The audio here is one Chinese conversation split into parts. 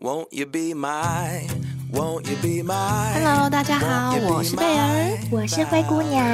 Won't you be my, won't you be my? Hello，大家好，我是贝儿，我是灰姑娘，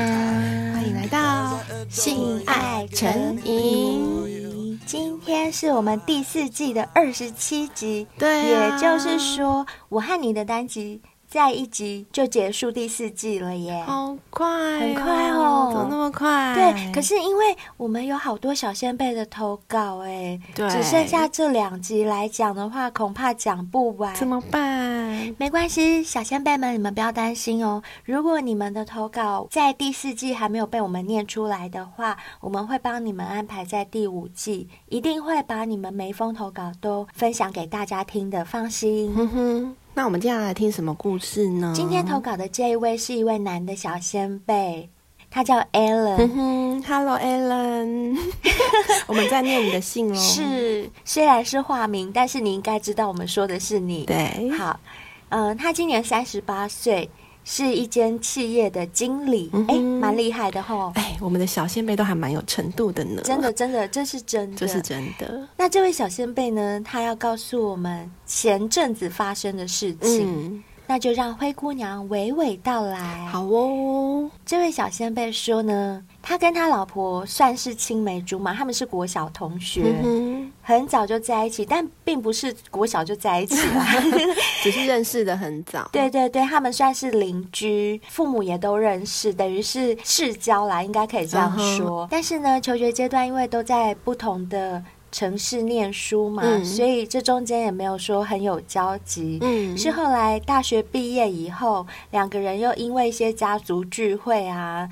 欢迎来到性爱成瘾。今天是我们第四季的二十七集，对啊，也就是说，我和你的单集。再一集就结束第四季了耶，好快哦，很快哦，怎么那么快？对，可是因为我们有好多小仙贝的投稿哎，对，只剩下这两集来讲的话，恐怕讲不完，怎么办？没关系，小仙贝们，你们不要担心哦。如果你们的投稿在第四季还没有被我们念出来的话，我们会帮你们安排在第五季，一定会把你们每一封投稿都分享给大家听的，放心。哼哼。那我们接下来听什么故事呢？今天投稿的这一位是一位男的小先辈，他叫 Alan。嗯哼，Hello Alan，我们在念你的信哦。是，虽然是化名，但是你应该知道我们说的是你。对，好，嗯、呃，他今年三十八岁。是一间企业的经理，哎、嗯，蛮厉害的吼。哎，我们的小先辈都还蛮有程度的呢。真的，真的，这是真的，这是真的。那这位小先辈呢？他要告诉我们前阵子发生的事情。嗯那就让灰姑娘娓娓道来。好哦，这位小先辈说呢，他跟他老婆算是青梅竹马，他们是国小同学，嗯、很早就在一起，但并不是国小就在一起了，只是认识的很早。对对对，他们算是邻居，父母也都认识，等于是世交啦，应该可以这样说。嗯、但是呢，求学阶段因为都在不同的。城市念书嘛，嗯，所以这中间也没有说很有交集。嗯，是后来大学毕业以后，两个人又因为一些家族聚会啊，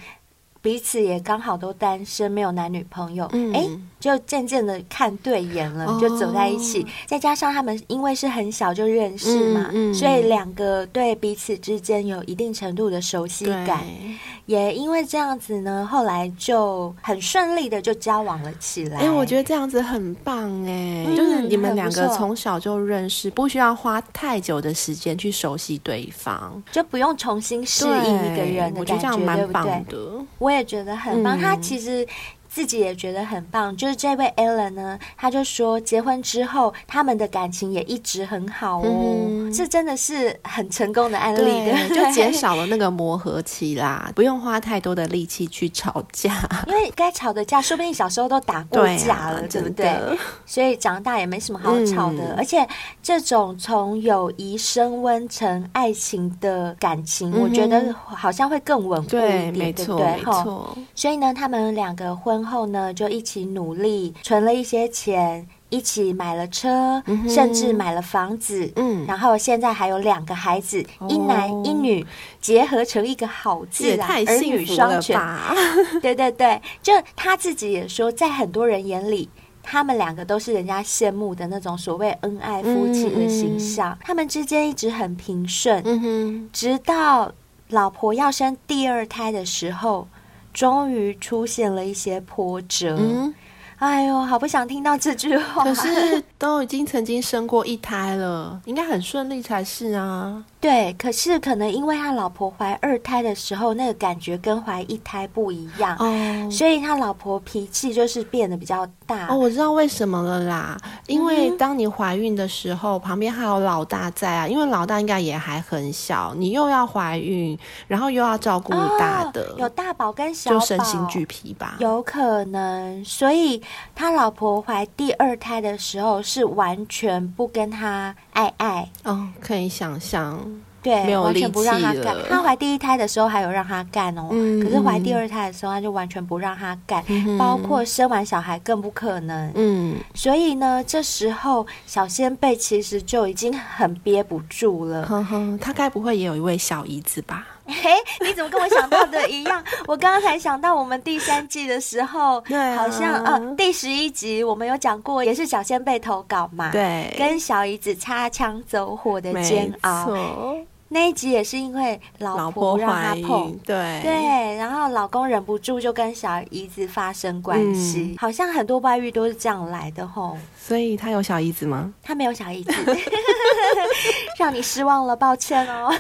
彼此也刚好都单身，没有男女朋友。嗯，哎，就渐渐的看对眼了，哦，就走在一起。再加上他们因为是很小就认识嘛，所以两个对彼此之间有一定程度的熟悉感。也因为这样子呢，后来就很顺利的就交往了起来。哎、欸，我觉得这样子很棒哎、嗯，就是你们两个从小就认识，不需要花太久的时间去熟悉对方，就不用重新适应一个人的感觉，我觉得这样蛮棒的，对不对？我也觉得很棒。嗯、他其实。自己也觉得很棒，就是这位 Alan 呢，他就说结婚之后他们的感情也一直很好哦，嗯、这真的是很成功的案例，对，就减少了那个磨合期啦，不用花太多的力气去吵架，因为该吵的架说不定小时候都打过架了，对，不对？所以长大也没什么好吵的，嗯、而且这种从友谊升温成爱情的感情，嗯、我觉得好像会更稳固一点，对，对不对？没错，所以呢，他们两个婚。后呢，就一起努力存了一些钱，一起买了车，嗯、甚至买了房子。嗯，然后现在还有两个孩子，哦、一男一女，结合成一个好字啊，儿女双全。对对对，就他自己也说，在很多人眼里，他们两个都是人家羡慕的那种所谓恩爱夫妻的形象。嗯、他们之间一直很平顺，嗯哼，直到老婆要生第二胎的时候。终于出现了一些波折，嗯，哎呦，好不想听到这句话。可是都已经曾经生过一胎了，应该很顺利才是啊。对，可是可能因为他老婆怀二胎的时候，那个感觉跟怀一胎不一样，哦，所以他老婆脾气就是变得比较大。哦，我知道为什么了啦，因为当你怀孕的时候，嗯，旁边还有老大在啊，因为老大应该也还很小，你又要怀孕，然后又要照顾大的，哦，有大宝跟小宝，就身心俱疲吧，有可能。所以他老婆怀第二胎的时候，是完全不跟他爱爱。哦，可以想象。对，完全不让他干。他怀第一胎的时候还有让他干哦，嗯、可是怀第二胎的时候他就完全不让他干，嗯，包括生完小孩更不可能。嗯，所以呢，这时候小仙贝其实就已经很憋不住了。呵呵，他该不会也有一位小姨子吧？嘿，你怎么跟我想到的一样？我刚刚才想到我们第三季的时候，对、啊，好像呃第十一集我们有讲过，也是小仙贝投稿嘛，对，跟小姨子擦枪走火的煎熬。那一集也是因为老婆让他碰，对。对，然后老公忍不住就跟小姨子发生关系，嗯，好像很多外遇都是这样来的吼。所以他有小姨子吗？他没有小姨子，让你失望了，抱歉哦。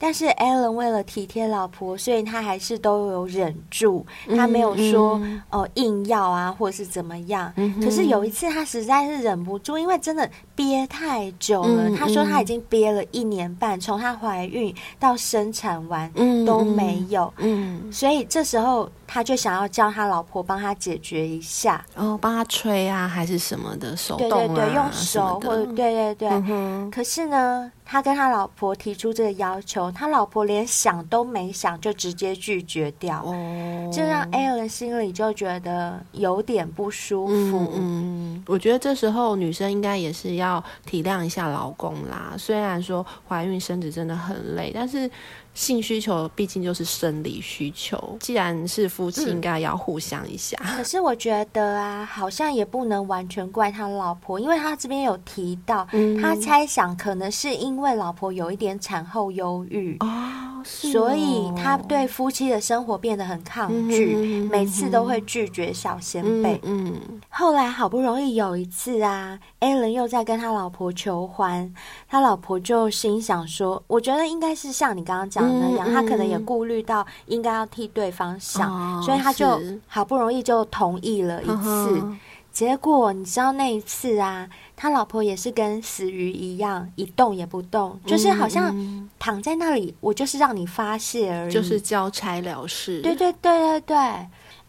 但是 Alan 为了体贴老婆，所以他还是都有忍住，他没有说哦、嗯呃、硬要啊，或者是怎么样。嗯、可是有一次他实在是忍不住，因为真的憋太久了。嗯、他说他已经憋了一年半，从他怀孕到生产完、嗯、都没有。嗯，所以这时候他就想要叫他老婆帮他解决一下，哦，帮他吹啊，还是什么的手动、啊、对对对，用手或者对对对。嗯、可是呢，他跟他老婆提出这个要求。他老婆连想都没想，就直接拒绝掉，哦、这让 Alan 心里就觉得有点不舒服。嗯，嗯，我觉得这时候女生应该也是要体谅一下老公啦。虽然说怀孕生子真的很累，但是。性需求毕竟就是生理需求，既然是夫妻，应该要互相一下。可是我觉得啊，好像也不能完全怪他老婆，因为他这边有提到，嗯、他猜想可能是因为老婆有一点产后忧郁。哦哦、所以他对夫妻的生活变得很抗拒，嗯、每次都会拒绝小仙贝。嗯，嗯。后来好不容易有一次啊，Alan 又在跟他老婆求欢，他老婆就心想说：“我觉得应该是像你刚刚讲的那样，嗯、他可能也顾虑到应该要替对方想，哦、所以他就好不容易就同意了一次。结果你知道那一次啊，他老婆也是跟死鱼一样，一动也不动，就是好像躺在那里，我就是让你发泄而已，就是交差了事。对对对对对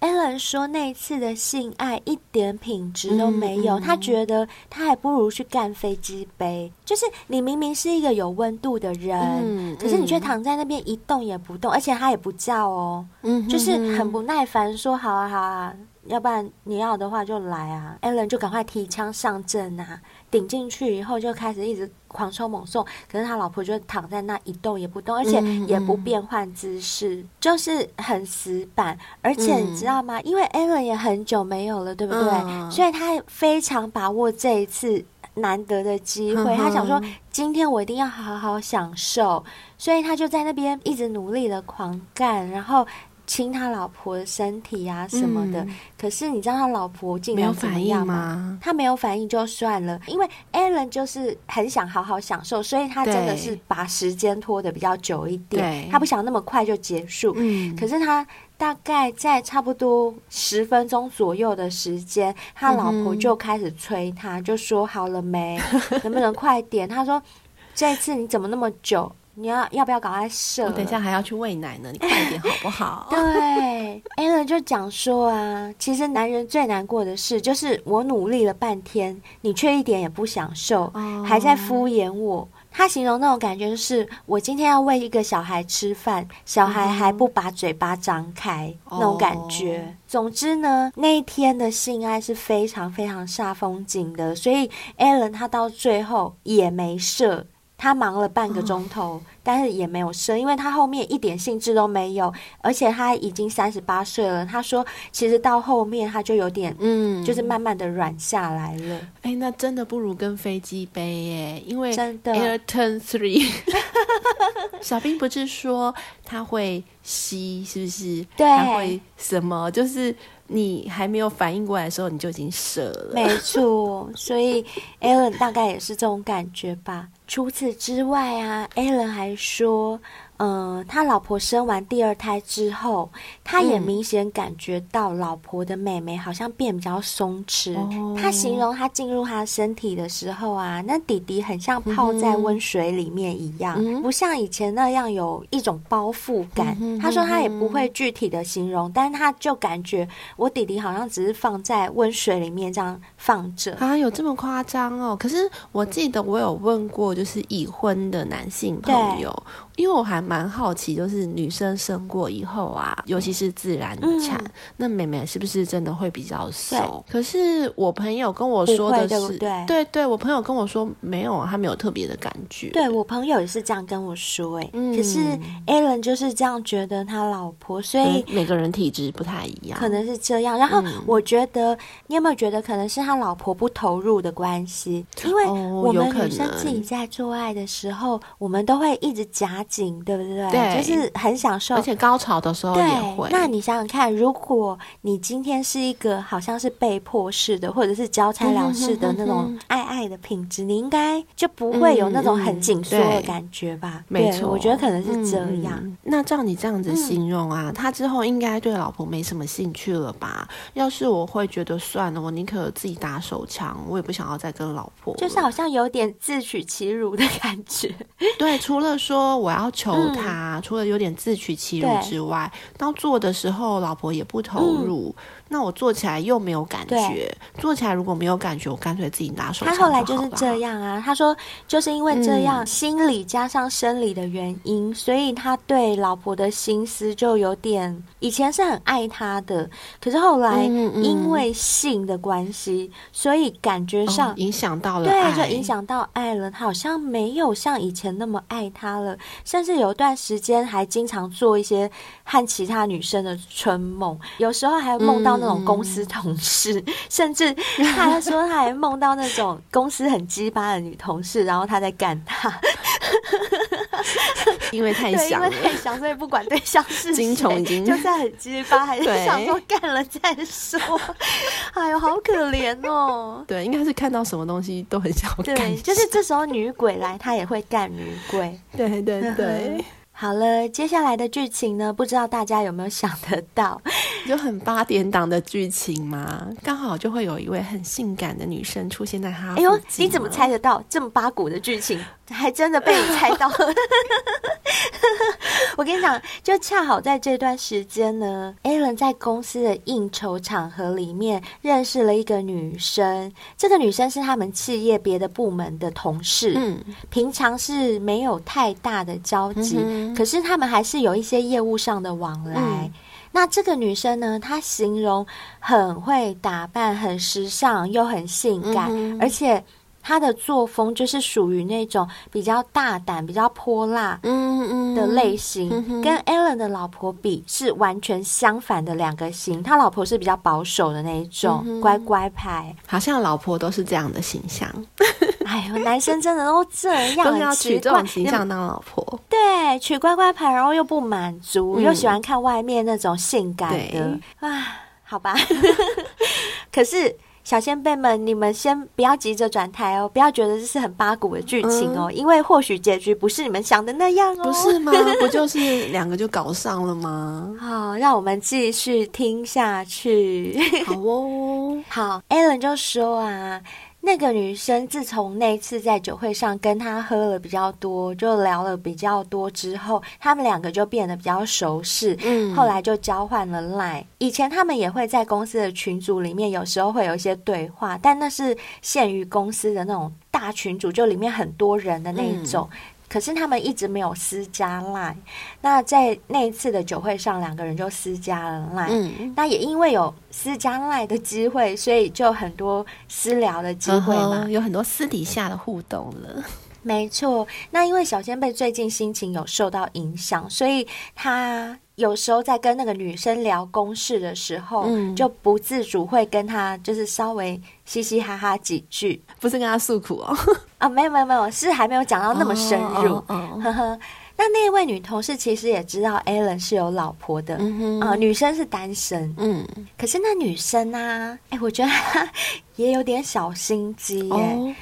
，Alan 说那一次的性爱一点品质都没有，嗯嗯、他觉得他还不如去干飞机杯。就是你明明是一个有温度的人，可是你却躺在那边一动也不动，而且他也不叫哦，就是很不耐烦，说好啊好啊。要不然你要的话就来啊，Alan 就赶快提枪上阵啊，顶进去以后就开始一直狂抽猛送，可是他老婆就躺在那一动也不动，而且也不变换姿势，嗯嗯就是很死板。而且你知道吗？嗯、因为 Alan 也很久没有了，对不对？嗯、所以他非常把握这一次难得的机会，嗯、他想说今天我一定要好好享受，所以他就在那边一直努力的狂干，然后。亲他老婆的身体啊什么的，嗯、可是你知道他老婆竟然怎么样吗？吗他没有反应就算了，因为 Alan 就是很想好好享受，所以他真的是把时间拖得比较久一点，他不想那么快就结束。嗯、可是他大概在差不多十分钟左右的时间，他老婆就开始催他，就说好了没？能不能快点？他说这次你怎么那么久？你要要不要赶快射？我等一下还要去喂奶呢，你快一点好不好？对，Alan 就讲说啊，其实男人最难过的事就是我努力了半天，你却一点也不享受，哦、还在敷衍我。他形容那种感觉就是，我今天要喂一个小孩吃饭，小孩还不把嘴巴张开，嗯、那种感觉。哦、总之呢，那一天的性爱是非常非常煞风景的，所以 Alan 他到最后也没射。他忙了半个钟头，哦、但是也没有射，因为他后面一点兴致都没有，而且他已经三十八岁了。他说，其实到后面他就有点，嗯，就是慢慢的软下来了。哎、欸，那真的不如跟飞机杯耶，因为真的 Airturn Three，小兵不是说他会吸，是不是？对，他会什么？就是。你还没有反应过来的时候，你就已经射了。没错，所以 Alan 大概也是这种感觉吧。除此之外啊，Alan 还说。嗯，他老婆生完第二胎之后，他也明显感觉到老婆的妹妹好像变比较松弛。嗯、他形容他进入他身体的时候啊，那弟弟很像泡在温水里面一样，嗯、不像以前那样有一种包覆感。嗯、他说他也不会具体的形容，嗯、但是他就感觉我弟弟好像只是放在温水里面这样放着。啊，有这么夸张哦？可是我记得我有问过，就是已婚的男性朋友。因为我还蛮好奇，就是女生生过以后啊，尤其是自然产，嗯、那妹妹是不是真的会比较瘦？可是我朋友跟我说的是，对，对，对对，我朋友跟我说没有，他没有特别的感觉。对，我朋友也是这样跟我说，哎，嗯、可是 Alan 就是这样觉得他老婆，所以、嗯、每个人体质不太一样，可能是这样。然后我觉得，嗯、你有没有觉得可能是他老婆不投入的关系？因为我们女生自己在做爱的时候，哦、我们都会一直夹。紧，对不对？对，就是很享受，而且高潮的时候也会。那你想想看，如果你今天是一个好像是被迫式的，或者是交差了事的那种爱爱的品质，你应该就不会有那种很紧缩的感觉吧？没错，我觉得可能是这样。嗯、那照你这样子形容啊，嗯、他之后应该对老婆没什么兴趣了吧？要是我会觉得算了，我宁可自己打手枪，我也不想要再跟老婆。就是好像有点自取其辱的感觉。对，除了说我要求他，嗯、除了有点自取其辱之外，当做的时候老婆也不投入。嗯那我做起来又没有感觉，做起来如果没有感觉，我干脆自己拿手。他后来就是这样啊，他说就是因为这样，心理加上生理的原因，所以他对老婆的心思就有点，以前是很爱他的，可是后来因为性的关系，所以感觉上影响到了，对，就影响到爱了。他好像没有像以前那么爱他了，甚至有段时间还经常做一些和其他女生的春梦，有时候还梦到。那种公司同事，嗯、甚至他还说他还梦到那种公司很鸡巴的女同事，然后他在干他，因为太想，因为太想，所以不管对象是谁，已经就算很鸡巴，还是想说干了再说。哎呦，好可怜哦。对，应该是看到什么东西都很想干。对，就是这时候女鬼来，他也会干女鬼。对对对。好了，接下来的剧情呢？不知道大家有没有想得到，就很八点档的剧情嘛，刚好就会有一位很性感的女生出现在他。哎呦，你怎么猜得到这么八股的剧情？还真的被你猜到了。我跟你讲，就恰好在这段时间呢，Alan 在公司的应酬场合里面认识了一个女生。这个女生是他们企业别的部门的同事，嗯，平常是没有太大的交集，嗯、可是他们还是有一些业务上的往来。嗯、那这个女生呢，她形容很会打扮，很时尚，又很性感，嗯、而且。他的作风就是属于那种比较大胆、比较泼辣的类型，嗯嗯、跟 Alan 的老婆比是完全相反的两个型。他老婆是比较保守的那一种，嗯、乖乖牌，好像老婆都是这样的形象。哎呦，男生真的都这样，都要娶这种形象当老婆。对，娶乖乖牌，然后又不满足，嗯、又喜欢看外面那种性感的啊，好吧。可是。小先辈们，你们先不要急着转台哦，不要觉得这是很八股的剧情哦，嗯、因为或许结局不是你们想的那样哦。不是吗？不就是两个就搞上了吗？好，让我们继续听下去。好哦，好，Alan 就说啊。那个女生自从那次在酒会上跟他喝了比较多，就聊了比较多之后，他们两个就变得比较熟识。嗯，后来就交换了 Line。以前他们也会在公司的群组里面，有时候会有一些对话，但那是限于公司的那种大群组，就里面很多人的那一种。嗯可是他们一直没有私加 Line，那在那一次的酒会上，两个人就私加了 Line。嗯，那也因为有私加 Line 的机会，所以就很多私聊的机会嘛，有很多私底下的互动了。没错，那因为小仙贝最近心情有受到影响，所以他。有时候在跟那个女生聊公事的时候，嗯、就不自主会跟她就是稍微嘻嘻哈哈几句，不是跟她诉苦哦。啊，没有没有没有，是还没有讲到那么深入。哦哦哦、呵呵，那那位女同事其实也知道 Alan 是有老婆的，啊、嗯哼呃，女生是单身。嗯，可是那女生啊，哎，我觉得她 也有点小心机耶。哦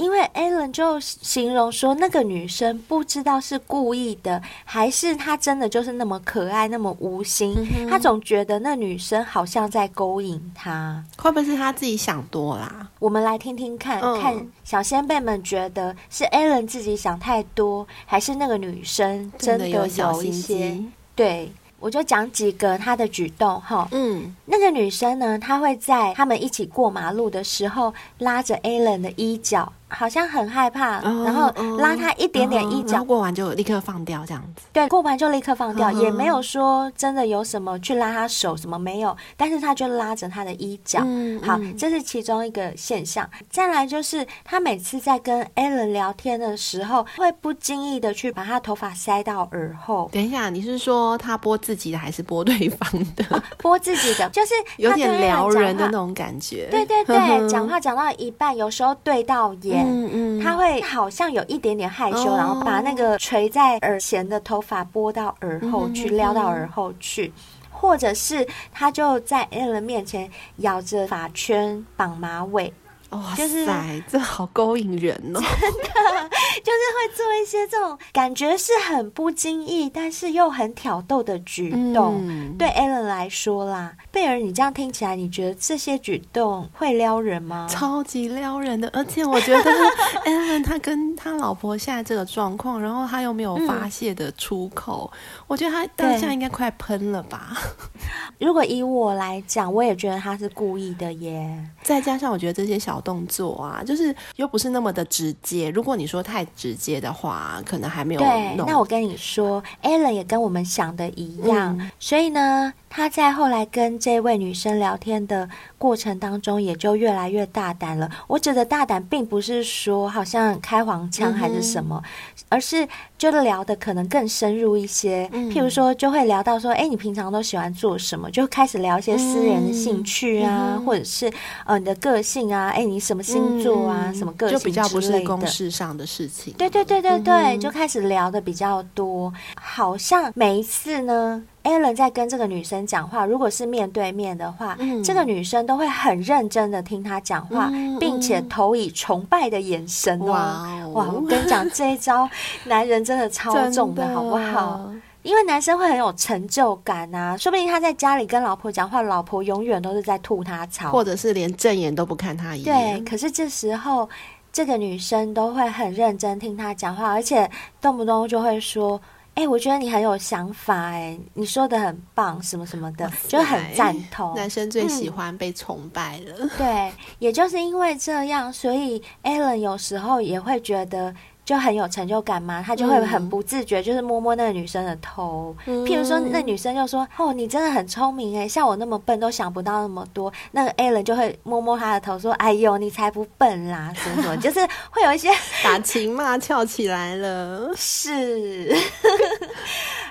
因为 Alan 就形容说，那个女生不知道是故意的，还是她真的就是那么可爱，那么无心。他总觉得那女生好像在勾引他，会不会是他自己想多啦？我们来听听看，嗯、看小先辈们觉得是 Alan 自己想太多，还是那个女生真的有一些？对。我就讲几个她的举动哈，嗯，那个女生呢，她会在他们一起过马路的时候拉着 Alan 的衣角，好像很害怕，哦、然后拉他一点点衣角，过完就立刻放掉这样子。对，过完就立刻放掉，哦、也没有说真的有什么去拉他手什么没有，但是他就拉着他的衣角。嗯，好，这是其中一个现象。再来就是他每次在跟 Alan 聊天的时候，会不经意的去把他头发塞到耳后。等一下，你是说他拨自己的还是拨对方的？哦、拨自己的，就是有点撩人的那种感觉。对对对，讲话讲到一半，有时候对到眼。眼，嗯嗯，他会好像有一点点害羞，哦、然后把那个垂在耳前的头发拨到耳后去，嗯、撩到耳后去，或者是他就在 Alan 面前咬着发圈绑马尾。哇塞，这好勾引人哦！真的，就是会做一些这种感觉是很不经意，但是又很挑逗的举动。嗯、对 Alan 来说啦，贝尔，你这样听起来，你觉得这些举动会撩人吗？超级撩人的，而且我觉得 Allen 他跟他老婆现在这个状况，然后他又没有发泄的出口，嗯、我觉得他当下应该快喷了吧。如果以我来讲，我也觉得他是故意的耶。再加上我觉得这些小动作啊，就是又不是那么的直接。如果你说太直接的话，可能还没有。对，那我跟你说，Alan 也跟我们想的一样，嗯、所以呢。他在后来跟这位女生聊天的过程当中，也就越来越大胆了。我指的大胆，并不是说好像开黄腔还是什么，嗯、而是觉得聊的可能更深入一些。嗯、譬如说，就会聊到说：“哎，你平常都喜欢做什么？”就开始聊一些私人的兴趣啊，嗯、或者是呃你的个性啊，哎，你什么星座啊，嗯、什么个性，就比较不是公事上的事情。对对对对对，嗯、就开始聊的比较多，好像每一次呢。Allen 在跟这个女生讲话，如果是面对面的话，嗯、这个女生都会很认真的听他讲话，嗯、并且投以崇拜的眼神哦。哇，哦哇，我跟你讲，这一招男人真的超重的，好不好？因为男生会很有成就感啊，说不定他在家里跟老婆讲话，老婆永远都是在吐他槽，或者是连正眼都不看他一眼。对，可是这时候这个女生都会很认真听他讲话，而且动不动就会说。哎、欸，我觉得你很有想法，哎，你说的很棒，什么什么的，就很赞同。男生最喜欢被崇拜了。嗯、对，也就是因为这样，所以 Alan 有时候也会觉得。就很有成就感嘛，他就会很不自觉，就是摸摸那个女生的头。嗯、譬如说，那女生就说：“哦，你真的很聪明哎，像我那么笨都想不到那么多。”那个 Alan 就会摸摸她的头说：“哎呦，你才不笨啦，什么什么。”就是会有一些打情骂俏起来了。是。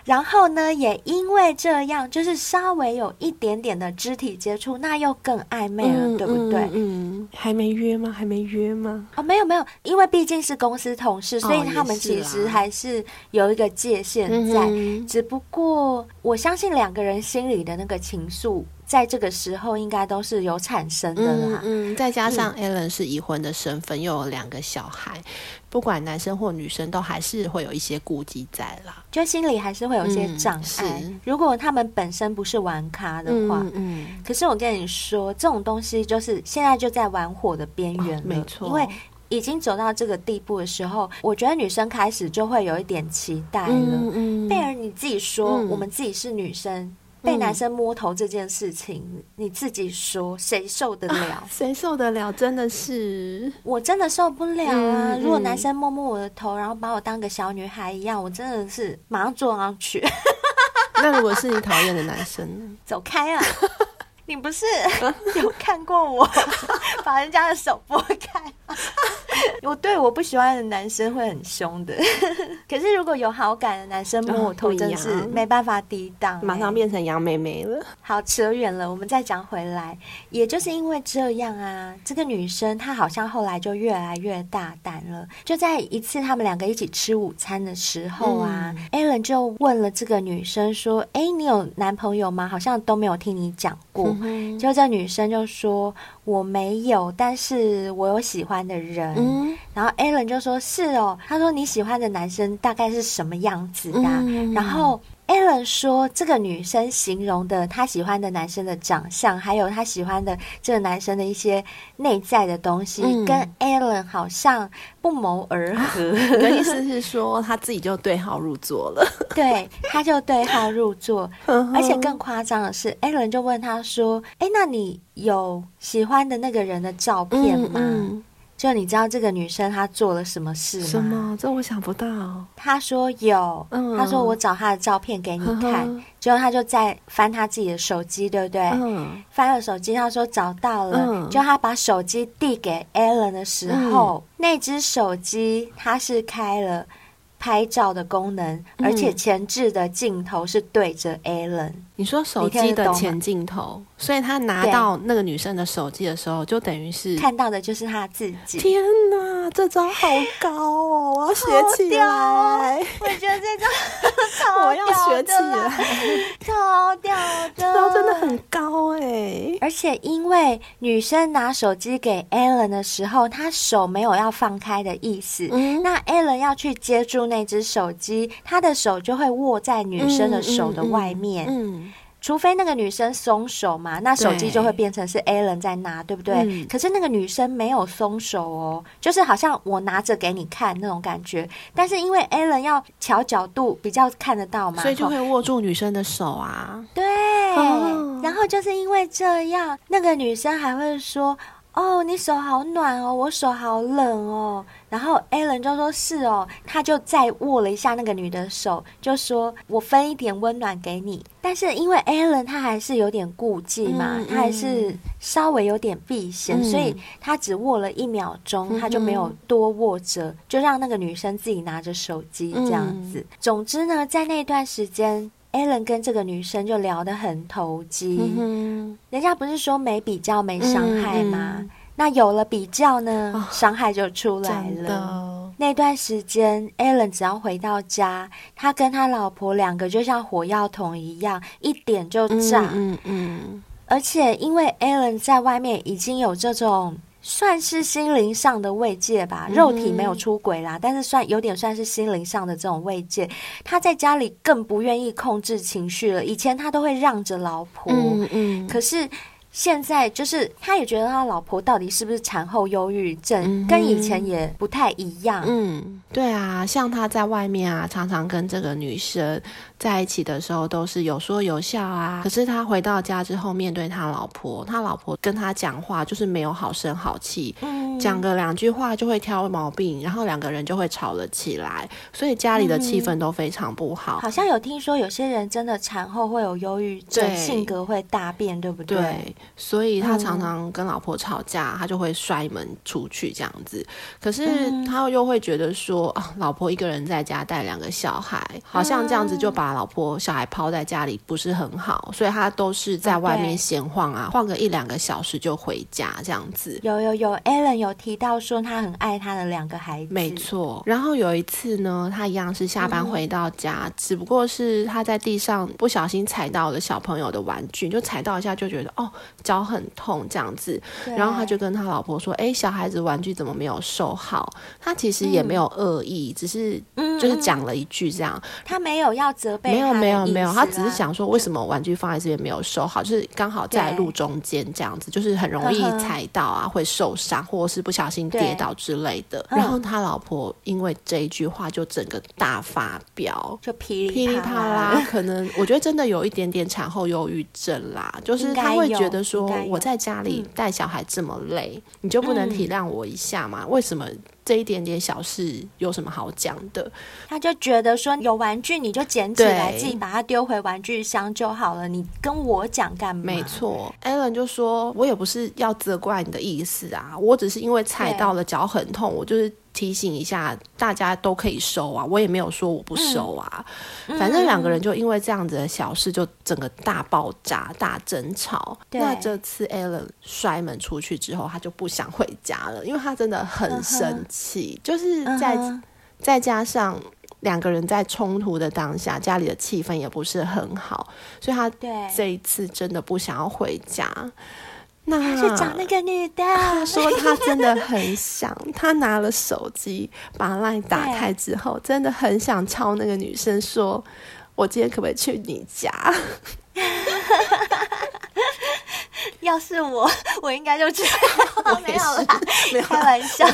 然后呢，也因为这样，就是稍微有一点点的肢体接触，那又更暧昧了，嗯、对不对？嗯，还没约吗？还没约吗？哦，没有没有，因为毕竟是公司同事，所以他们其实还是有一个界限在。哦、只不过，我相信两个人心里的那个情愫。在这个时候，应该都是有产生的啦。嗯，嗯，再加上 Alan 是已婚的身份，嗯、又有两个小孩，不管男生或女生，都还是会有一些顾忌在啦。就心里还是会有一些障碍。嗯、如果他们本身不是玩咖的话，嗯，嗯，可是我跟你说，这种东西就是现在就在玩火的边缘了。哦，没错。因为已经走到这个地步的时候，我觉得女生开始就会有一点期待了。嗯嗯。贝尔，你自己说，嗯、我们自己是女生。被男生摸头这件事情，嗯、你自己说，谁受得了？谁受得了？真的是，我真的受不了啊！嗯、如果男生摸摸我的头，然后把我当个小女孩一样，我真的是马上坐上去。那如果是你讨厌的男生呢？走开啊！你不是 有看过我 把人家的手拨开？我对我不喜欢的男生会很凶的，可是如果有好感的男生摸我头，真是没办法抵挡，马上变成杨妹妹了。好，扯远了，我们再讲回来。也就是因为这样啊，这个女生她好像后来就越来越大胆了。就在一次他们两个一起吃午餐的时候啊，嗯，Alan 就问了这个女生说：“哎，你有男朋友吗？好像都没有听你讲过。”嗯，就这女生就说。我没有，但是我有喜欢的人。嗯，然后 Alan 就说：“是哦。”他说：“你喜欢的男生大概是什么样子的？”嗯，然后 Alan 说：“这个女生形容的她喜欢的男生的长相，还有她喜欢的这个男生的一些内在的东西，嗯，跟 Alan 好像不谋而合。啊，的意思是说他自己就对号入座了。对，他就对号入座。而且更夸张的是，Alan 就问他说：“哎，那你？”有喜欢的那个人的照片吗？嗯嗯、就你知道这个女生她做了什么事吗？什么？这我想不到。她说有，嗯、她说我找她的照片给你看，嗯、结果她就在翻她自己的手机，对不对？嗯、翻了手机，她说找到了，嗯、就她把手机递给 Alan 的时候，嗯、那只手机她是开了拍照的功能，嗯、而且前置的镜头是对着 Alan。你说手机的前镜头，所以他拿到那个女生的手机的时候，就等于是看到的就是他自己。天哪，这招好高哦！我要学起来。哦、我觉得这招 我要学起来，超屌的，这招真的很高哎！而且因为女生拿手机给 Alan 的时候，她手没有要放开的意思，嗯、那 Alan 要去接住那只手机，他的手就会握在女生的手的外面。嗯。嗯嗯除非那个女生松手嘛，那手机就会变成是 Alan 在拿，对，对不对？嗯、可是那个女生没有松手哦，就是好像我拿着给你看那种感觉。但是因为 Alan 要调角度比较看得到嘛，所以就会握住女生的手啊。对，哦、然后就是因为这样，那个女生还会说。哦，你手好暖哦，我手好冷哦。然后 Alan 就说：“是哦。”他就再握了一下那个女的手，就说：“我分一点温暖给你。”但是因为 Alan 他还是有点顾忌嘛，嗯嗯、他还是稍微有点避嫌，嗯、所以他只握了一秒钟，嗯、他就没有多握着，就让那个女生自己拿着手机这样子。嗯、总之呢，在那段时间。Alan 跟这个女生就聊得很投机，嗯、人家不是说没比较没伤害吗？嗯嗯、那有了比较呢，哦、伤害就出来了。那段时间，Alan 只要回到家，他跟他老婆两个就像火药桶一样，一点就炸。嗯嗯，嗯而且因为 Alan 在外面已经有这种。算是心灵上的慰藉吧，肉体没有出轨啦，嗯、但是算有点算是心灵上的这种慰藉。他在家里更不愿意控制情绪了，以前他都会让着老婆，嗯嗯，可是。现在就是，他也觉得他老婆到底是不是产后忧郁症，嗯、跟以前也不太一样。嗯，对啊，像他在外面啊，常常跟这个女生在一起的时候都是有说有笑啊。可是他回到家之后，面对他老婆，他老婆跟他讲话就是没有好声好气，嗯、讲个两句话就会挑毛病，然后两个人就会吵了起来，所以家里的气氛都非常不好。嗯、好像有听说有些人真的产后会有忧郁症，性格会大变，对不对？对。所以他常常跟老婆吵架，他就会摔门出去这样子。可是他又会觉得说，啊，老婆一个人在家带两个小孩，好像这样子就把老婆小孩抛在家里不是很好。所以他都是在外面闲晃啊，晃个一两个小时就回家这样子。有有有，Alan 有提到说他很爱他的两个孩子，没错。然后有一次呢，他一样是下班回到家，嗯、只不过是他在地上不小心踩到了小朋友的玩具，就踩到一下就觉得哦，脚。很痛这样子，然后他就跟他老婆说：“哎，小孩子玩具怎么没有收好？”他其实也没有恶意，嗯、只是就是讲了一句这样。他没有要责备，没有没有没有，他只是想说为什么玩具放在这边没有收好，就是刚好在路中间这样子，就是很容易踩到啊，会受伤，或者是不小心跌倒之类的。然后他老婆因为这一句话就整个大发飙，就噼里啪啦，可能我觉得真的有一点点产后忧郁症啦，就是他会觉得说。我在家里带小孩这么累，嗯、你就不能体谅我一下吗？嗯、为什么这一点点小事有什么好讲的？他就觉得说有玩具你就捡起来，自己把它丢回玩具箱就好了。你跟我讲干嘛？没错，Alan 就说：“我也不是要责怪你的意思啊，我只是因为踩到了脚很痛，我就是。”提醒一下，大家都可以收啊，我也没有说我不收啊。嗯、反正两个人就因为这样子的小事，就整个大爆炸、大争吵。那这次 Alan 摔门出去之后，他就不想回家了，因为他真的很生气。Uh. 就是在、uh. 再加上两个人在冲突的当下，家里的气氛也不是很好，所以他这一次真的不想要回家。那他去找那个女的，他说他真的很想，他拿了手机把 LINE 打开之后，真的很想敲那个女生说：“我今天可不可以去你家？” 要是我，我应该就知道没有啦，没有开玩笑，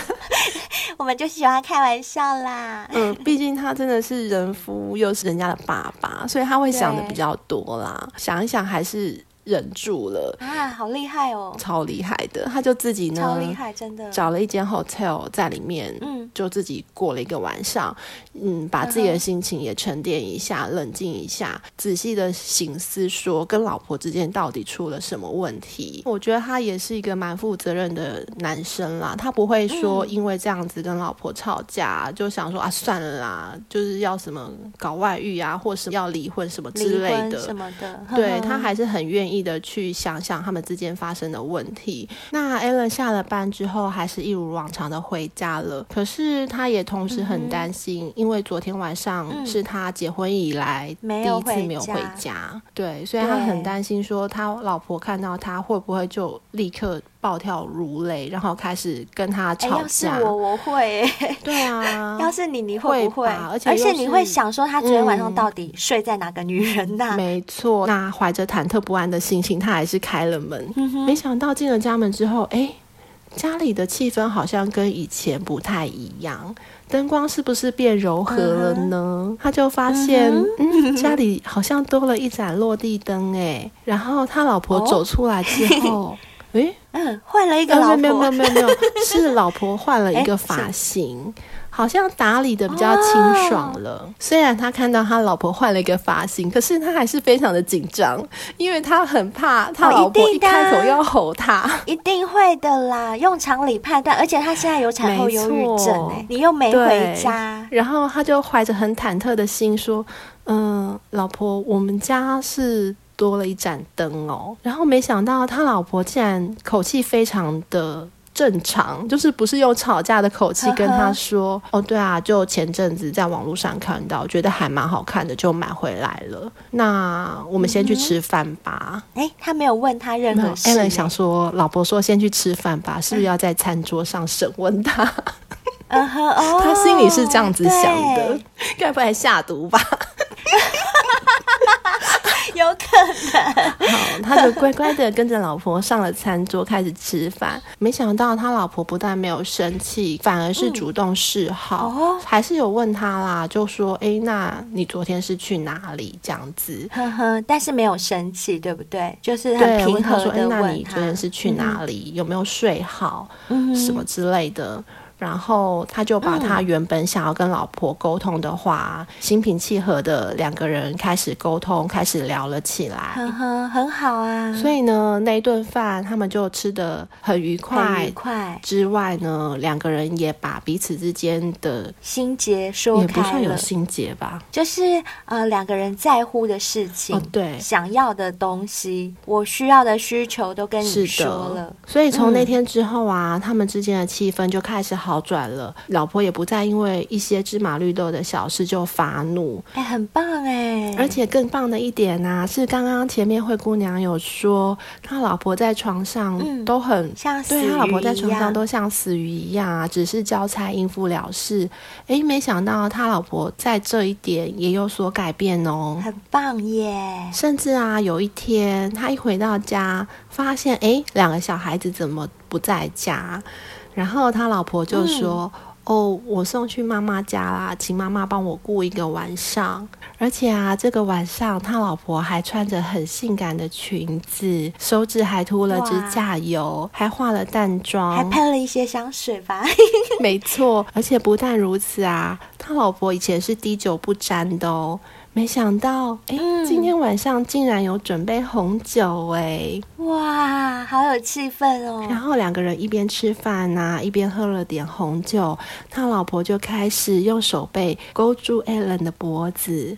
我们就喜欢开玩笑啦。嗯，毕竟他真的是人夫，又是人家的爸爸，所以他会想的比较多啦。想一想，还是。忍住了。啊，好厉害哦，超厉害的，他就自己呢，超厉害，真的。找了一间 hotel 在里面，嗯，就自己过了一个晚上，嗯，把自己的心情也沉淀一下，冷静一下，仔细的醒思说跟老婆之间到底出了什么问题。我觉得他也是一个蛮负责任的男生啦，他不会说因为这样子跟老婆吵架，嗯、就想说啊算了啦，就是要什么搞外遇啊，或是要离婚什么之类的。什么的，对，他还是很愿意的去想想他们之间发生的问题。那 Ellen 下了班之后，还是一如往常的回家了。可是他也同时很担心，嗯、因为昨天晚上是他结婚以来第一次没有回家，对，所以他很担心说他老婆看到他会不会就立刻暴跳如雷，然后开始跟他吵架。要是我，我会。对啊，要是你，你会不会？而且而且你会想说，他昨天晚上到底睡在哪个女人那？没错。那怀着忐忑不安的心情，他还是开了门。嗯、没想到进了家门之后，哎，家里的气氛好像跟以前不太一样，灯光是不是变柔和了呢？嗯、他就发现，家里好像多了一盏落地灯，哎。然后他老婆走出来之后。哦 诶，嗯，换了一个老婆，没有没有没有没有，是老婆换了一个发型，好像打理的比较清爽了。哦。虽然他看到他老婆换了一个发型，可是他还是非常的紧张，因为他很怕他老婆一开口要吼他。哦，一定会的啦，用常理判断，而且他现在有产后忧郁症，哎，你又没回家，然后他就怀着很忐忑的心说：“嗯，老婆，我们家是。”多了一盏灯哦，然后没想到他老婆竟然口气非常的正常，就是不是用吵架的口气跟他说：“呵 呵哦，对啊，就前阵子在网络上看到，觉得还蛮好看的，就买回来了。那我们先去吃饭吧。嗯”哎，他没有问他任何事。Ellen 想说，老婆说先去吃饭吧，是不是要在餐桌上审问他？嗯哼，哦，他心里是这样子想的，该不会下毒吧？有可能，好，他就乖乖的跟着老婆上了餐桌，开始吃饭。没想到他老婆不但没有生气，反而是主动示好，嗯，还是有问他啦，就说：“哎，那你昨天是去哪里？”这样子，呵呵，但是没有生气，对不对？就是很平和的问他，对，问他说：“哎，那你昨天是去哪里？嗯、有没有睡好？嗯、什么之类的。”然后他就把他原本想要跟老婆沟通的话，嗯、心平气和的两个人开始沟通，开始聊了起来。呵呵，很好啊。所以呢，那一顿饭他们就吃的很愉快。很愉快。之外呢，两个人也把彼此之间的心结说开了。也不算有心结吧，就是呃两个人在乎的事情，哦、对，想要的东西，我需要的需求都跟你说了。所以从那天之后啊，嗯、他们之间的气氛就开始好转了，老婆也不再因为一些芝麻绿豆的小事就发怒，哎，很棒哎！而且更棒的一点呢、啊，是刚刚前面灰姑娘有说，他老婆在床上都很、嗯、像对他老婆在床上都像死鱼一样啊，只是交差应付了事。哎，没想到他老婆在这一点也有所改变哦，很棒耶！甚至啊，有一天他一回到家，发现哎，两个小孩子怎么不在家？然后他老婆就说：“嗯、哦，我送去妈妈家啦，请妈妈帮我顾一个晚上。而且啊，这个晚上他老婆还穿着很性感的裙子，手指还涂了指甲油，还化了淡妆，还喷了一些香水吧？没错。而且不但如此啊，他老婆以前是滴酒不沾的哦。”没想到，哎，今天晚上竟然有准备红酒，哎，哇，好有气氛哦！然后两个人一边吃饭呐、啊，一边喝了点红酒，他老婆就开始用手背勾住 Ellen 的脖子，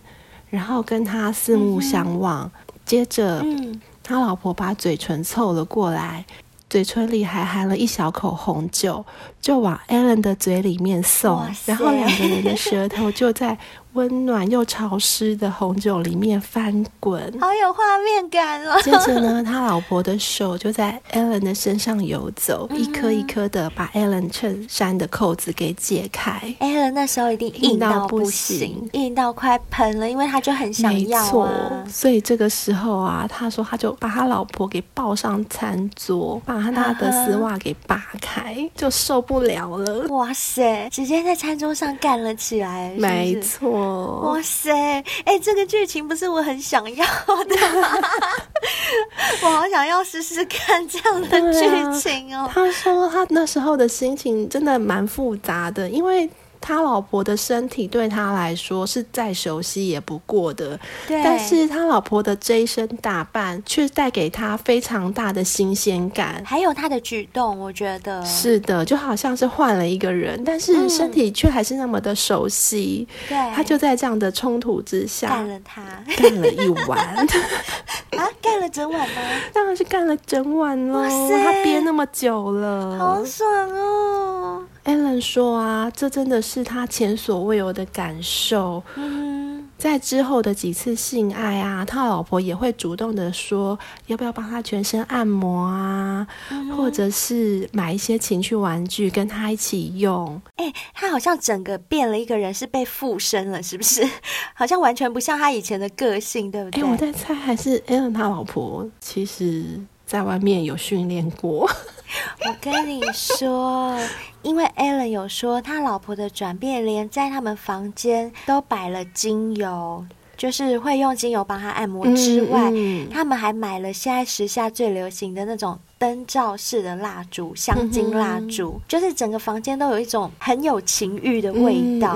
然后跟他四目相望，嗯、接着，嗯、他老婆把嘴唇凑了过来，嘴唇里还含了一小口红酒，就往 Allen 的嘴里面送，然后两个人的舌头就在。温暖又潮湿的红酒里面翻滚，好有画面感哦。接着呢，他老婆的手就在 Allen 的身上游走，嗯、一颗一颗的把 Allen 衬衫的扣子给解开。Allen 那时候一定硬到不行，硬到快喷了，因为他就很想要啊。没错，所以这个时候啊，他说他就把他老婆给抱上餐桌，把他的丝袜给扒开，就受不了了。哇塞，直接在餐桌上干了起来是是？没错。哇塞，哎、欸，这个剧情不是我很想要的，我好想要试试看这样的剧情哦。他说他那时候的心情真的蛮复杂的，因为。他老婆的身体对他来说是再熟悉也不过的，对。但是他老婆的这一身打扮却带给他非常大的新鲜感，还有他的举动，我觉得。是的，就好像是换了一个人，但是身体却还是那么的熟悉。对、嗯，他就在这样的冲突之下干了他，干了一晚 啊，干了整晚吗？当然是干了整晚了，哇塞，他憋那么久了，好爽哦。Alan 说啊，这真的是他前所未有的感受。嗯，在之后的几次性爱啊，他老婆也会主动的说，要不要帮他全身按摩啊，嗯、或者是买一些情趣玩具跟他一起用。哎、欸，他好像整个变了一个人，是被附身了，是不是？好像完全不像他以前的个性，对不对？欸、我在猜，还是 Alan 他老婆其实在外面有训练过。我跟你说，因为 Alan 有说他老婆的转变，连在他们房间都摆了精油，就是会用精油帮他按摩之外，嗯嗯、他们还买了现在时下最流行的那种灯罩式的蜡烛，香精蜡烛，嗯、就是整个房间都有一种很有情欲的味道。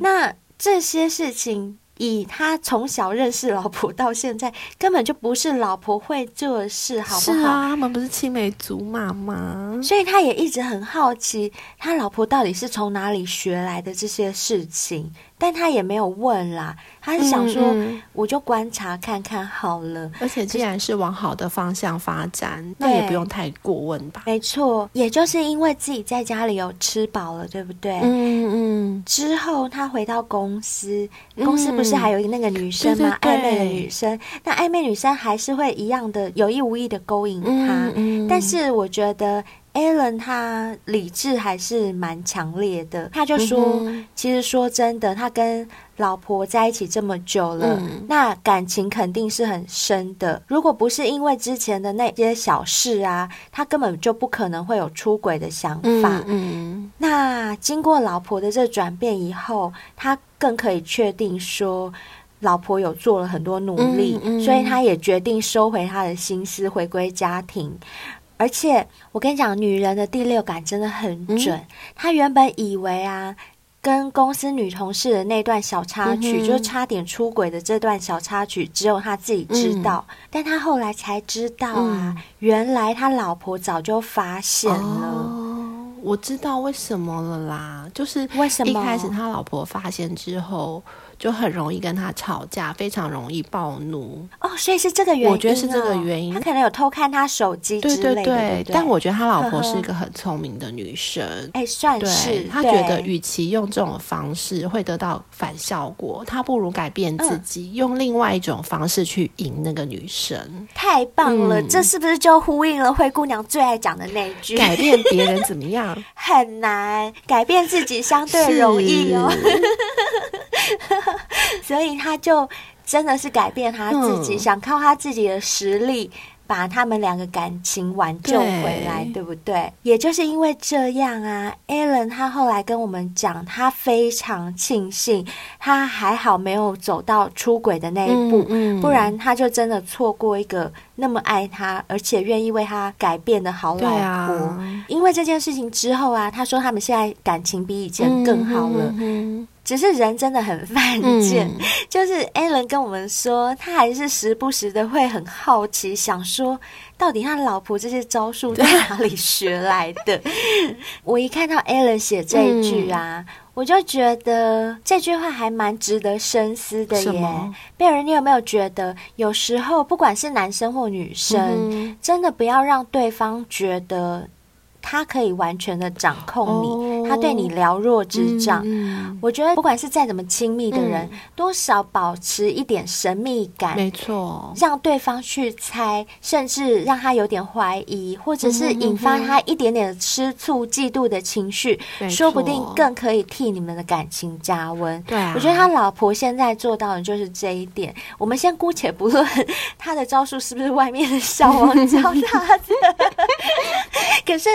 那这些事情。以他从小认识老婆到现在，根本就不是老婆会做事，好不好？是啊，他们不是青梅竹马吗？所以他也一直很好奇，他老婆到底是从哪里学来的这些事情。但他也没有问啦，他是想说，我就观察看看好了。嗯嗯、而且既然是往好的方向发展，那也不用太过问吧。没错，也就是因为自己在家里有吃饱了，对不对？嗯嗯。嗯之后他回到公司，公司不是还有那个女生吗？暧昧的女生，那暧昧女生还是会一样的有意无意的勾引他。但是我觉得。Alan 他理智还是蛮强烈的，他就说：“嗯、其实说真的，他跟老婆在一起这么久了，嗯、那感情肯定是很深的。如果不是因为之前的那些小事啊，他根本就不可能会有出轨的想法。嗯嗯、那经过老婆的这转变以后，他更可以确定说，老婆有做了很多努力，嗯嗯、所以他也决定收回他的心思，回归家庭。”而且我跟你讲，女人的第六感真的很准。嗯、她原本以为啊，跟公司女同事的那段小插曲，嗯、就是差点出轨的这段小插曲，只有她自己知道。嗯、但她后来才知道啊，嗯、原来他老婆早就发现了。哦，我知道为什么了啦，就是为什么一开始他老婆发现之后。就很容易跟他吵架，非常容易暴怒哦，所以是这个原因。我觉得是这个原因，他可能有偷看他手机之类的。对对对，对对，但我觉得他老婆是一个很聪明的女生。哎、欸，算是。他觉得，与其用这种方式会得到反效果，他不如改变自己，嗯、用另外一种方式去赢那个女生。太棒了，嗯、这是不是就呼应了灰姑娘最爱讲的那句？改变别人怎么样？很难，改变自己相对容易哦。所以他就真的是改变他自己，嗯、想靠他自己的实力把他们两个感情挽救回来，对，对不对？也就是因为这样啊，Alan 他后来跟我们讲，他非常庆幸他还好没有走到出轨的那一步，嗯嗯、不然他就真的错过一个那么爱他而且愿意为他改变的好老婆。啊、因为这件事情之后啊，他说他们现在感情比以前更好了。只是人真的很犯贱，嗯、就是 Alan 跟我们说，他还是时不时的会很好奇，想说到底他老婆这些招数在哪里学来的。我一看到 Alan 写这一句啊，嗯、我就觉得这句话还蛮值得深思的耶。贝尔，你有没有觉得，有时候不管是男生或女生，嗯、真的不要让对方觉得。他可以完全的掌控你，他对你了若指掌。我觉得不管是再怎么亲密的人，多少保持一点神秘感，没错，让对方去猜，甚至让他有点怀疑，或者是引发他一点点的吃醋、嫉妒的情绪，说不定更可以替你们的感情加温。对，我觉得他老婆现在做到的就是这一点。我们先姑且不论他的招数是不是外面的小王教 他的，可是。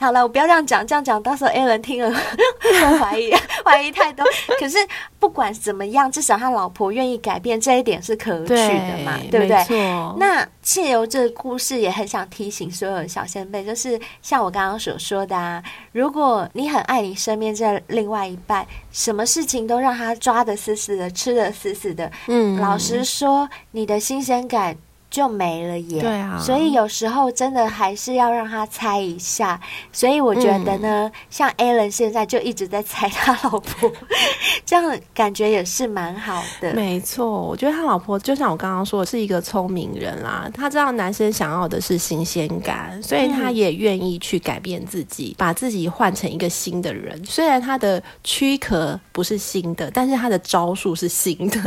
好了，我不要这样讲，这样讲到时候 Alan 听了会 怀疑，怀疑太多。可是不管怎么样，至少他老婆愿意改变，这一点是可取的嘛，对，对不对？那借由这个故事，也很想提醒所有的小先辈，就是像我刚刚所说的啊，如果你很爱你身边这另外一半，什么事情都让他抓得死死的，吃得死死的，嗯，老实说，你的新鲜感。就没了耶，对啊，所以有时候真的还是要让他猜一下。所以我觉得呢，嗯、像 Alan 现在就一直在猜他老婆，这样感觉也是蛮好的。没错，我觉得他老婆就像我刚刚说的，是一个聪明人啦。他知道男生想要的是新鲜感，所以他也愿意去改变自己，嗯、把自己换成一个新的人。虽然他的躯壳不是新的，但是他的招数是新的。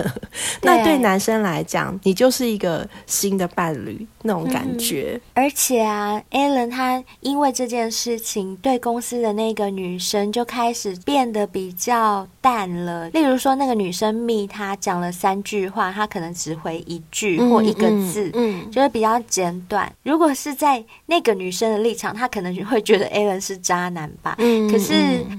对 那对男生来讲，你就是一个新。的伴侣那种感觉，嗯，而且啊，Alan 他因为这件事情，对公司的那个女生就开始变得比较淡了。例如说，那个女生密他讲了三句话，他可能只回一句或一个字，嗯，嗯，就是比较简短。如果是在那个女生的立场，她可能会觉得 Alan 是渣男吧。嗯，可是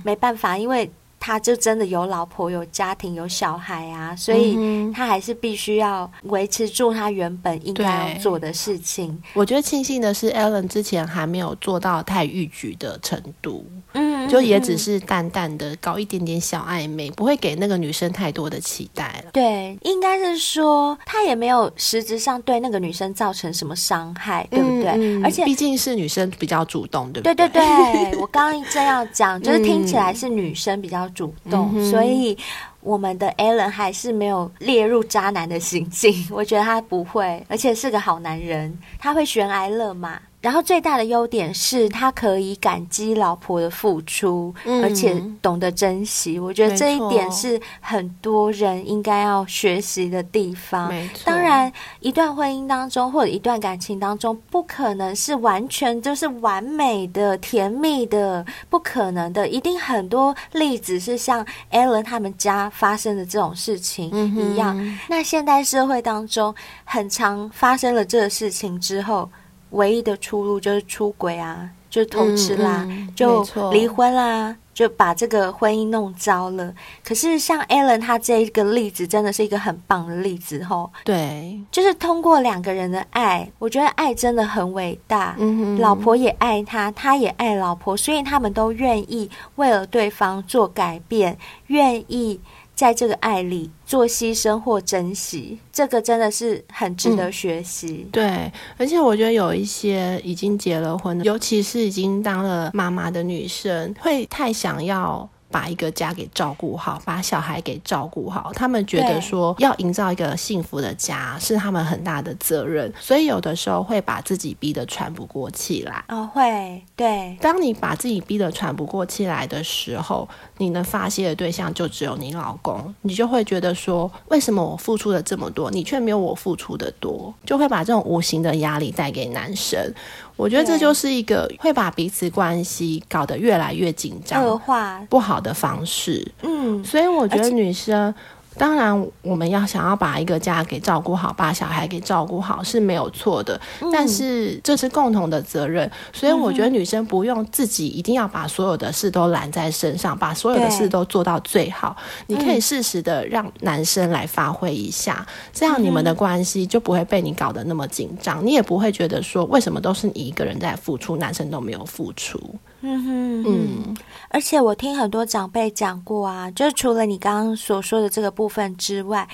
没办法，因为。他就真的有老婆、有家庭、有小孩啊，所以他还是必须要维持住他原本应该要做的事情。我觉得庆幸的是，Ellen 之前还没有做到太逾矩的程度。嗯，就也只是淡淡的搞一点点小暧昧，不会给那个女生太多的期待了。对，应该是说他也没有实质上对那个女生造成什么伤害，对不对？嗯、而且毕竟是女生比较主动，对不对？对对对，我刚刚正要讲，就是听起来是女生比较主动，嗯、所以我们的 Alan 还是没有列入渣男的行径。我觉得他不会，而且是个好男人，他会悬崖勒马。然后最大的优点是他可以感激老婆的付出，嗯、而且懂得珍惜。我觉得这一点是很多人应该要学习的地方。当然，一段婚姻当中或者一段感情当中，不可能是完全就是完美的、甜蜜的，不可能的。一定很多例子是像 Alan 他们家发生的这种事情一样。嗯、那现代社会当中，很常发生了这个事情之后。唯一的出路就是出轨啊，就偷吃啦，嗯嗯、就离婚啦，就把这个婚姻弄糟了。可是像 Alan 他这一个例子，真的是一个很棒的例子吼。对，就是通过两个人的爱，我觉得爱真的很伟大。嗯哼，老婆也爱他，他也爱老婆，所以他们都愿意为了对方做改变，愿意。在这个爱里做牺牲或珍惜，这个真的是很值得学习。嗯，对，而且我觉得有一些已经结了婚的，尤其是已经当了妈妈的女生，会太想要。把一个家给照顾好，把小孩给照顾好，他们觉得说要营造一个幸福的家是他们很大的责任，所以有的时候会把自己逼得喘不过气来。哦，会，对。当你把自己逼得喘不过气来的时候，你能发泄的对象就只有你老公，你就会觉得说，为什么我付出了这么多，你却没有我付出的多，就会把这种无形的压力带给男生。我觉得这就是一个会把彼此关系搞得越来越紧张、恶化、不好的方式。嗯，所以我觉得女生。当然，我们要想要把一个家给照顾好，把小孩给照顾好是没有错的。嗯、但是这是共同的责任，所以我觉得女生不用自己一定要把所有的事都揽在身上，把所有的事都做到最好。你可以适时的让男生来发挥一下，嗯、这样你们的关系就不会被你搞得那么紧张，你也不会觉得说为什么都是你一个人在付出，男生都没有付出。嗯哼，嗯，而且我听很多长辈讲过啊，就是除了你刚刚所说的这个部分之外，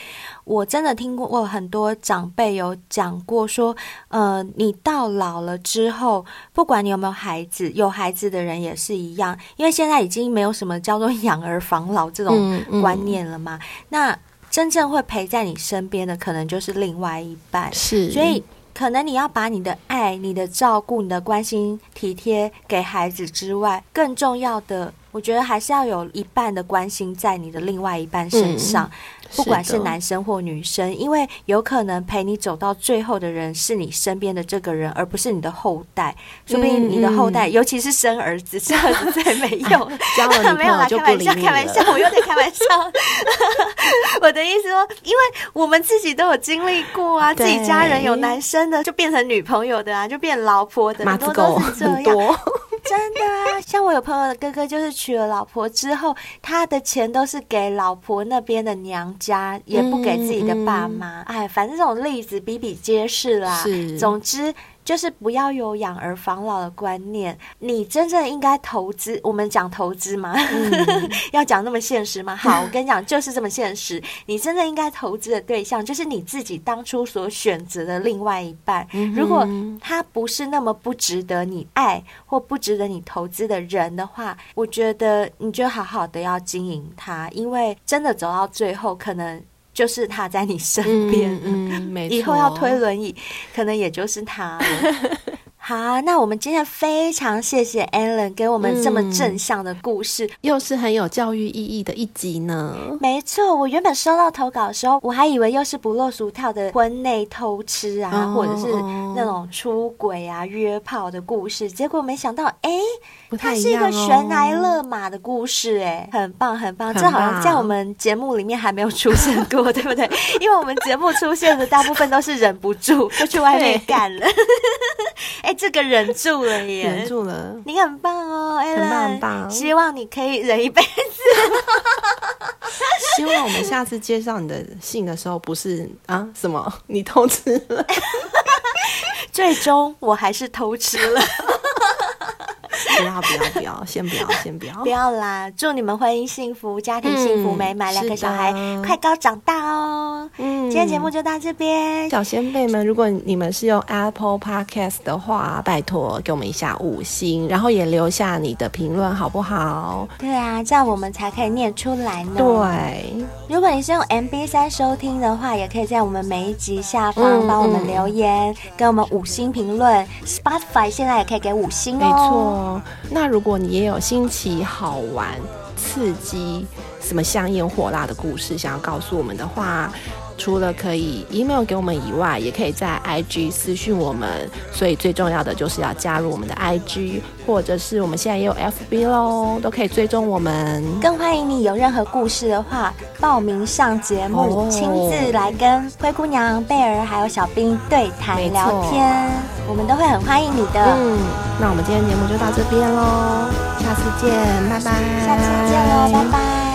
我真的听过很多长辈有讲过说，呃，你到老了之后，不管你有没有孩子，有孩子的人也是一样，因为现在已经没有什么叫做养儿防老这种观念了嘛。嗯嗯，那真正会陪在你身边的，可能就是另外一半，是，所以。可能你要把你的爱、你的照顾、你的关心、体贴给孩子之外，更重要的，我觉得还是要有一半的关心在你的另外一半身上。嗯不管是男生或女生，因为有可能陪你走到最后的人是你身边的这个人，而不是你的后代。说不定你的后代，尤其是生儿子，生儿子最没用。没有啦，开玩笑，开玩笑，我又在开玩笑。我的意思说，因为我们自己都有经历过啊，自己家人有男生的，就变成女朋友的啊，就变老婆的，很多都是这样。真的啊，像我有朋友的哥哥，就是娶了老婆之后，他的钱都是给老婆那边的娘家，也不给自己的爸妈。嗯嗯、哎，反正这种例子比比皆是啦。是，总之。就是不要有养儿防老的观念，你真正应该投资。我们讲投资吗？嗯、要讲那么现实吗？好，我跟你讲，就是这么现实。你真正应该投资的对象，就是你自己当初所选择的另外一半。嗯、如果他不是那么不值得你爱或不值得你投资的人的话，我觉得你就好好的要经营他，因为真的走到最后，可能。就是他在你身边，嗯，嗯，没错。以后要推轮椅，可能也就是他了。好，那我们今天非常谢谢 Ellen 给我们这么正向的故事，嗯，又是很有教育意义的一集呢。没错，我原本收到投稿的时候，我还以为又是不落俗套的婚内偷吃啊，哦，或者是那种出轨啊、约炮的故事，结果没想到，哎，它是一个悬崖勒马的故事，哎，很棒，很棒，这好像在我们节目里面还没有出现过，对不对？因为我们节目出现的大部分都是忍不住就去外面干了，哎。这个忍住了耶，忍住了，你很棒哦，艾伦，很棒，很棒，希望你可以忍一辈子。希望我们下次介绍你的信的时候，不是啊什么你偷吃了，最终我还是偷吃了。不要不要不要，先不要先不要，不要啦！祝你们婚姻幸福，家庭幸福美满，两、嗯、个小孩快高长大哦。嗯，今天节目就到这边。小仙贝们，如果你们是用 Apple Podcast 的话，拜托给我们一下五星，然后也留下你的评论，好不好？对啊，这样我们才可以念出来呢。对，如果你是用 MB 三收听的话，也可以在我们每一集下方帮我们留言，给、嗯、我们五星评论。Spotify 现在也可以给五星哦。没错。那如果你也有新奇、好玩、刺激、什么香艳火辣的故事想要告诉我们的话，除了可以 email 给我们以外，也可以在 IG 私讯我们。所以最重要的就是要加入我们的 IG，或者是我们现在也有 FB 喽，都可以追踪我们。更欢迎你有任何故事的话，报名上节目，亲、哦、自来跟灰姑娘、贝儿还有小兵对谈聊天，我们都会很欢迎你的。嗯，那我们今天节目就到这边喽，下次见，拜拜。下次见喽，拜拜。